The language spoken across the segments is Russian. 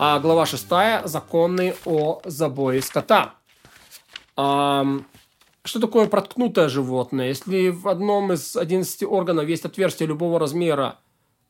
А глава 6 – законы о забое скота. Ам, что такое проткнутое животное? Если в одном из 11 органов есть отверстие любого размера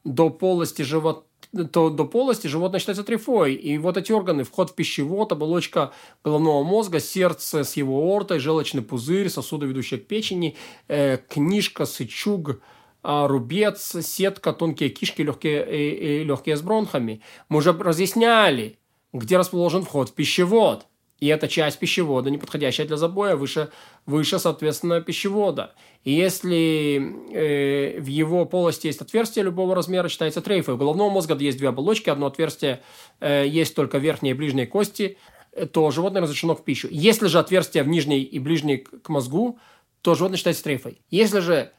до полости живот то до полости животное считается трифой. И вот эти органы, вход в пищевод, оболочка головного мозга, сердце с его ортой, желчный пузырь, сосуды, ведущие к печени, э, книжка, сычуг, рубец, сетка, тонкие кишки, легкие, э, э, легкие с бронхами. Мы уже разъясняли, где расположен вход в пищевод. И эта часть пищевода, не подходящая для забоя, выше, выше соответственно, пищевода. И если э, в его полости есть отверстие любого размера, считается трейфой. У головного мозга есть две оболочки, одно отверстие э, есть только верхние и ближние кости, э, то животное разрешено в пищу. Если же отверстие в нижней и ближней к мозгу, то животное считается трейфой. Если же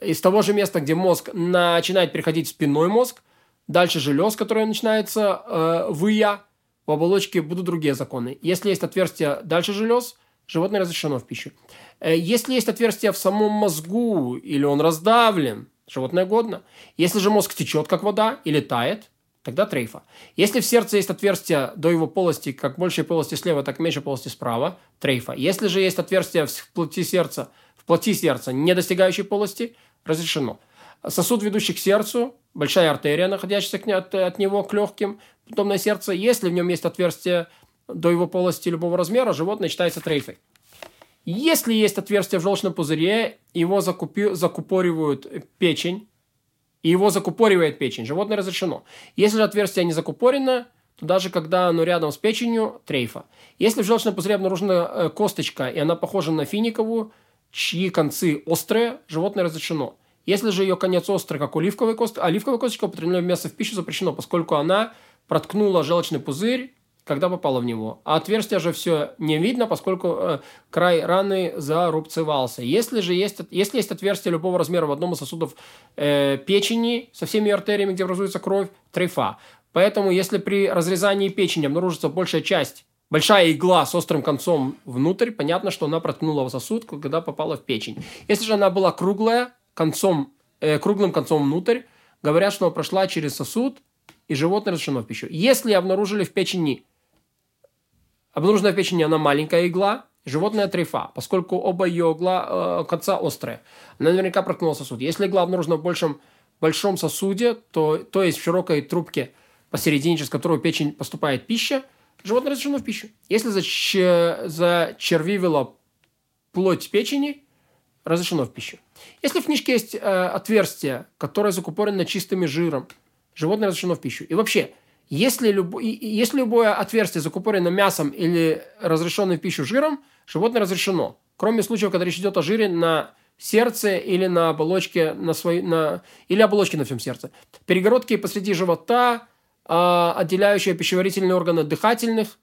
из того же места, где мозг начинает переходить в спинной мозг, дальше желез, который начинается э, в я, у оболочки будут другие законы. Если есть отверстие дальше желез, животное разрешено в пищу. Э, если есть отверстие в самом мозгу или он раздавлен, животное годно. Если же мозг течет, как вода, или тает, тогда трейфа. Если в сердце есть отверстие до его полости, как большей полости слева, так и меньшей полости справа, трейфа. Если же есть отверстие в плоти сердца, в плоти сердца, не достигающей полости, разрешено. Сосуд, ведущий к сердцу, большая артерия, находящаяся от, от него к легким, потомное сердце, если в нем есть отверстие до его полости любого размера, животное считается трейфой. Если есть отверстие в желчном пузыре, его закупи, закупоривают печень, и его закупоривает печень, животное разрешено. Если же отверстие не закупорено, то даже когда оно рядом с печенью, трейфа. Если в желчном пузыре обнаружена э, косточка, и она похожа на финиковую, чьи концы острые, животное разрешено. Если же ее конец острый, как оливковая косточка, оливковая косточка употребление мясо в пищу запрещено, поскольку она проткнула желчный пузырь, когда попала в него. А отверстие же все не видно, поскольку э, край раны зарубцевался. Если же есть, если есть отверстие любого размера в одном из сосудов э, печени со всеми артериями, где образуется кровь, трейфа. Поэтому, если при разрезании печени обнаружится большая часть, большая игла с острым концом внутрь, понятно, что она проткнула сосуд, когда попала в печень. Если же она была круглая, концом, э, круглым концом внутрь, говорят, что она прошла через сосуд, и животное разрешено в пищу. Если обнаружили в печени, обнаружена в печени она маленькая игла, животное трейфа, поскольку оба ее игла, э, конца острые. Она наверняка проткнула сосуд. Если игла обнаружена в большом, большом сосуде, то, то есть в широкой трубке посередине, через которую печень поступает пища, животное разрешено в пищу. Если зач, зачервивила плоть печени, разрешено в пищу. Если в книжке есть э, отверстие, которое закупорено чистым жиром, животное разрешено в пищу. И вообще, если, любо, если любое отверстие закупорено мясом или разрешено в пищу жиром, животное разрешено. Кроме случаев, когда речь идет о жире на сердце или на оболочке, на своей, на, или оболочке на всем сердце. Перегородки посреди живота, э, отделяющие пищеварительные органы дыхательных,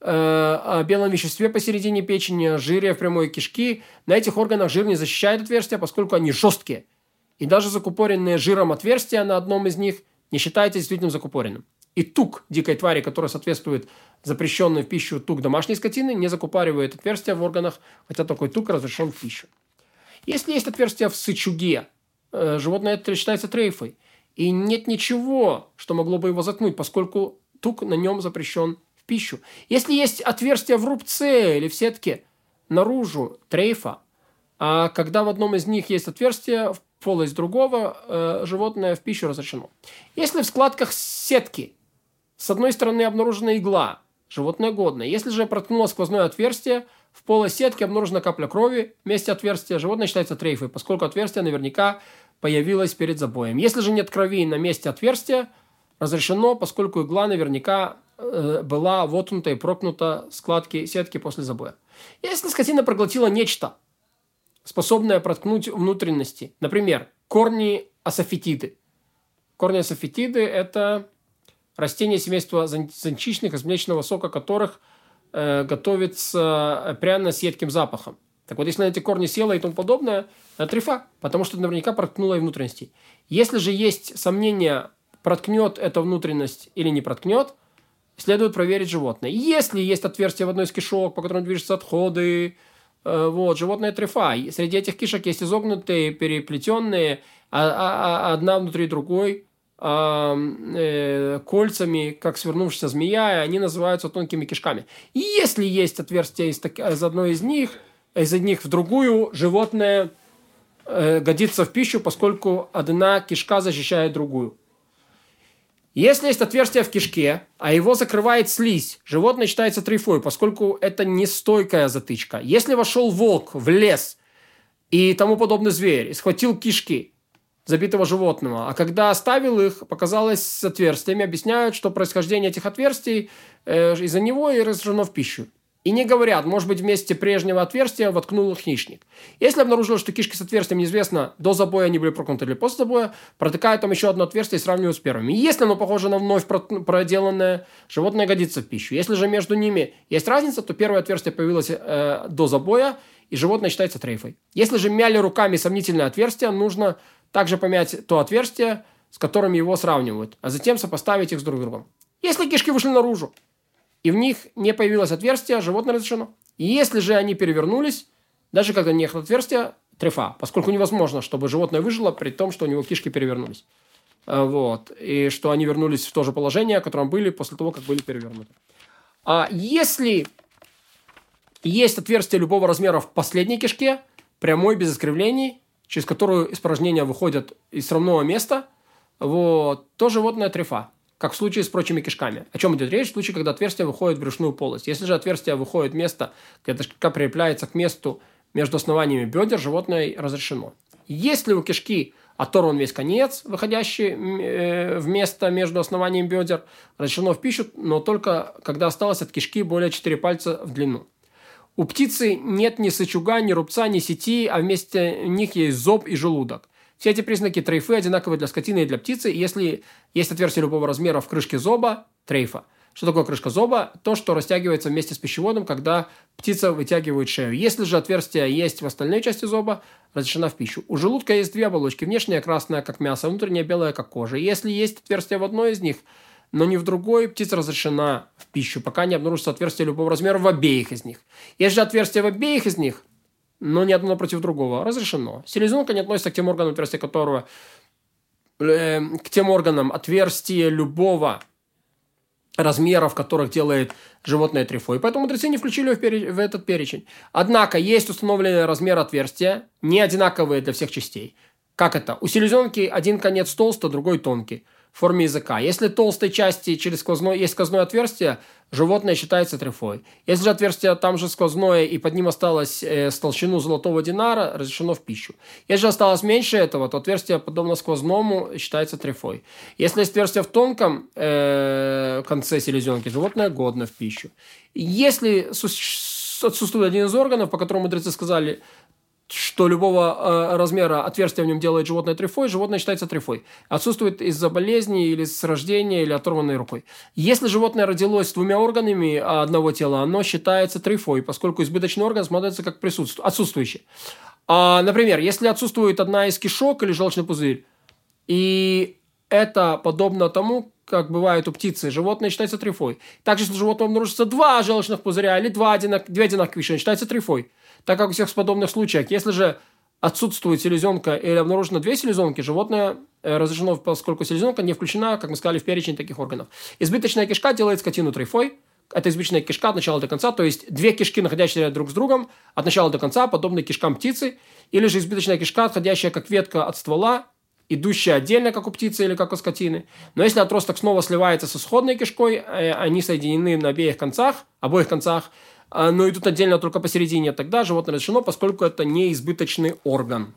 э, о белом веществе посередине печени, жире в прямой кишки. На этих органах жир не защищает отверстия, поскольку они жесткие. И даже закупоренные жиром отверстия на одном из них – не считается действительно закупоренным. И тук дикой твари, которая соответствует запрещенной в пищу тук домашней скотины, не закупоривает отверстия в органах, хотя такой тук разрешен в пищу. Если есть отверстие в сычуге, э, животное это считается трейфой. И нет ничего, что могло бы его заткнуть, поскольку тук на нем запрещен в пищу. Если есть отверстие в рубце или в сетке наружу трейфа, а когда в одном из них есть отверстие, в полость другого, э, животное в пищу разрешено. Если в складках сетки с одной стороны обнаружена игла, животное годное. Если же проткнуло сквозное отверстие, в полость сетки обнаружена капля крови, вместе отверстия, животное считается трейфой, поскольку отверстие наверняка появилось перед забоем. Если же нет крови на месте отверстия, разрешено, поскольку игла наверняка э, была воткнута и прокнута складки сетки после забоя. Если скотина проглотила нечто, способная проткнуть внутренности. Например, корни асофетиды. Корни асофетиды – это растения семейства зонтичных, из млечного сока которых э, готовится пряно с едким запахом. Так вот, если на эти корни села и тому подобное, это трефа, потому что наверняка проткнула и внутренности. Если же есть сомнения, проткнет эта внутренность или не проткнет, следует проверить животное. Если есть отверстие в одной из кишок, по которым движутся отходы, Э, вот, животное трефа. Среди этих кишек есть изогнутые, переплетенные, а, а, а одна внутри другой. э, кольцами, как свернувшаяся змея, и они называются тонкими кишками. И если есть отверстие из, из одной из них, из одних в другую, животное э, годится в пищу, поскольку одна кишка защищает другую. Если есть отверстие в кишке, а его закрывает слизь, животное считается трифой, поскольку это не стойкая затычка. Если вошел волк в лес и тому подобный зверь, и схватил кишки забитого животного, а когда оставил их, показалось с отверстиями, объясняют, что происхождение этих отверстий э, из-за него и разрешено в пищу. И не говорят, может быть, вместе прежнего отверстия воткнул хищник. Если обнаружилось, что кишки с отверстием неизвестно, до забоя они были проткнуты или после забоя, протыкают там еще одно отверстие и сравнивают с первыми. И если оно похоже на вновь проделанное, животное годится в пищу. Если же между ними есть разница, то первое отверстие появилось э, до забоя, и животное считается трейфой. Если же мяли руками сомнительное отверстие, нужно также помять то отверстие, с которым его сравнивают, а затем сопоставить их с друг другом. Если кишки вышли наружу, и в них не появилось отверстие, животное разрешено. И если же они перевернулись, даже когда нет отверстия, трефа, поскольку невозможно, чтобы животное выжило при том, что у него кишки перевернулись. А, вот. И что они вернулись в то же положение, в котором были после того, как были перевернуты. А если есть отверстие любого размера в последней кишке, прямой, без искривлений, через которую испражнения выходят из срамного места, вот, то животное трефа как в случае с прочими кишками. О чем идет речь? В случае, когда отверстие выходит в брюшную полость. Если же отверстие выходит в место, где кишка прилепляется к месту между основаниями бедер, животное разрешено. Если у кишки оторван весь конец, выходящий э, в место между основанием бедер, разрешено в пищу, но только когда осталось от кишки более 4 пальца в длину. У птицы нет ни сычуга, ни рубца, ни сети, а вместе них есть зоб и желудок. Все эти признаки трейфы одинаковы для скотины и для птицы. Если есть отверстие любого размера в крышке зоба, трейфа. Что такое крышка зоба? То, что растягивается вместе с пищеводом, когда птица вытягивает шею. Если же отверстие есть в остальной части зоба, разрешена в пищу. У желудка есть две оболочки. Внешняя красная, как мясо, внутренняя белая, как кожа. Если есть отверстие в одной из них, но не в другой, птица разрешена в пищу, пока не обнаружится отверстие любого размера в обеих из них. Если же отверстие в обеих из них, но ни одно против другого. Разрешено. Селезенка не относится к тем органам, отверстия которого э, к тем органам отверстия любого размера, в которых делает животное трифой. Поэтому мудрецы не включили его в, пере... в этот перечень. Однако есть установленный размер отверстия, не одинаковые для всех частей. Как это? У селезенки один конец толстый, другой тонкий форме языка. Если толстой части через сквозное, есть сквозное отверстие, животное считается трефой. Если же отверстие там же сквозное и под ним осталось э, с толщину золотого динара, разрешено в пищу. Если же осталось меньше этого, то отверстие, подобно сквозному, считается трефой. Если есть отверстие в тонком э, конце селезенки, животное годно в пищу. Если отсутствует один из органов, по которому мудрецы сказали, что любого э, размера отверстия в нем делает животное трифой, животное считается трифой. Отсутствует из-за болезни или с рождения, или оторванной рукой. Если животное родилось с двумя органами одного тела, оно считается трифой, поскольку избыточный орган смотрится как присутству... отсутствующий. А, например, если отсутствует одна из кишок или желчный пузырь, и это подобно тому, как бывает у птицы, животное считается трифой. Также, если у животного обнаружится два желчных пузыря или два одинак... две одинаковые вещи, считается трифой так как у всех подобных случаях, если же отсутствует селезенка или обнаружено две селезенки, животное э, разрешено, поскольку селезенка не включена, как мы сказали, в перечень таких органов. Избыточная кишка делает скотину трифой. Это избыточная кишка от начала до конца, то есть две кишки, находящиеся друг с другом, от начала до конца, подобные кишкам птицы, или же избыточная кишка, отходящая как ветка от ствола, идущая отдельно, как у птицы или как у скотины. Но если отросток снова сливается с исходной кишкой, э, они соединены на обеих концах, обоих концах, а, но идут отдельно только посередине, тогда животное разрешено, поскольку это не избыточный орган.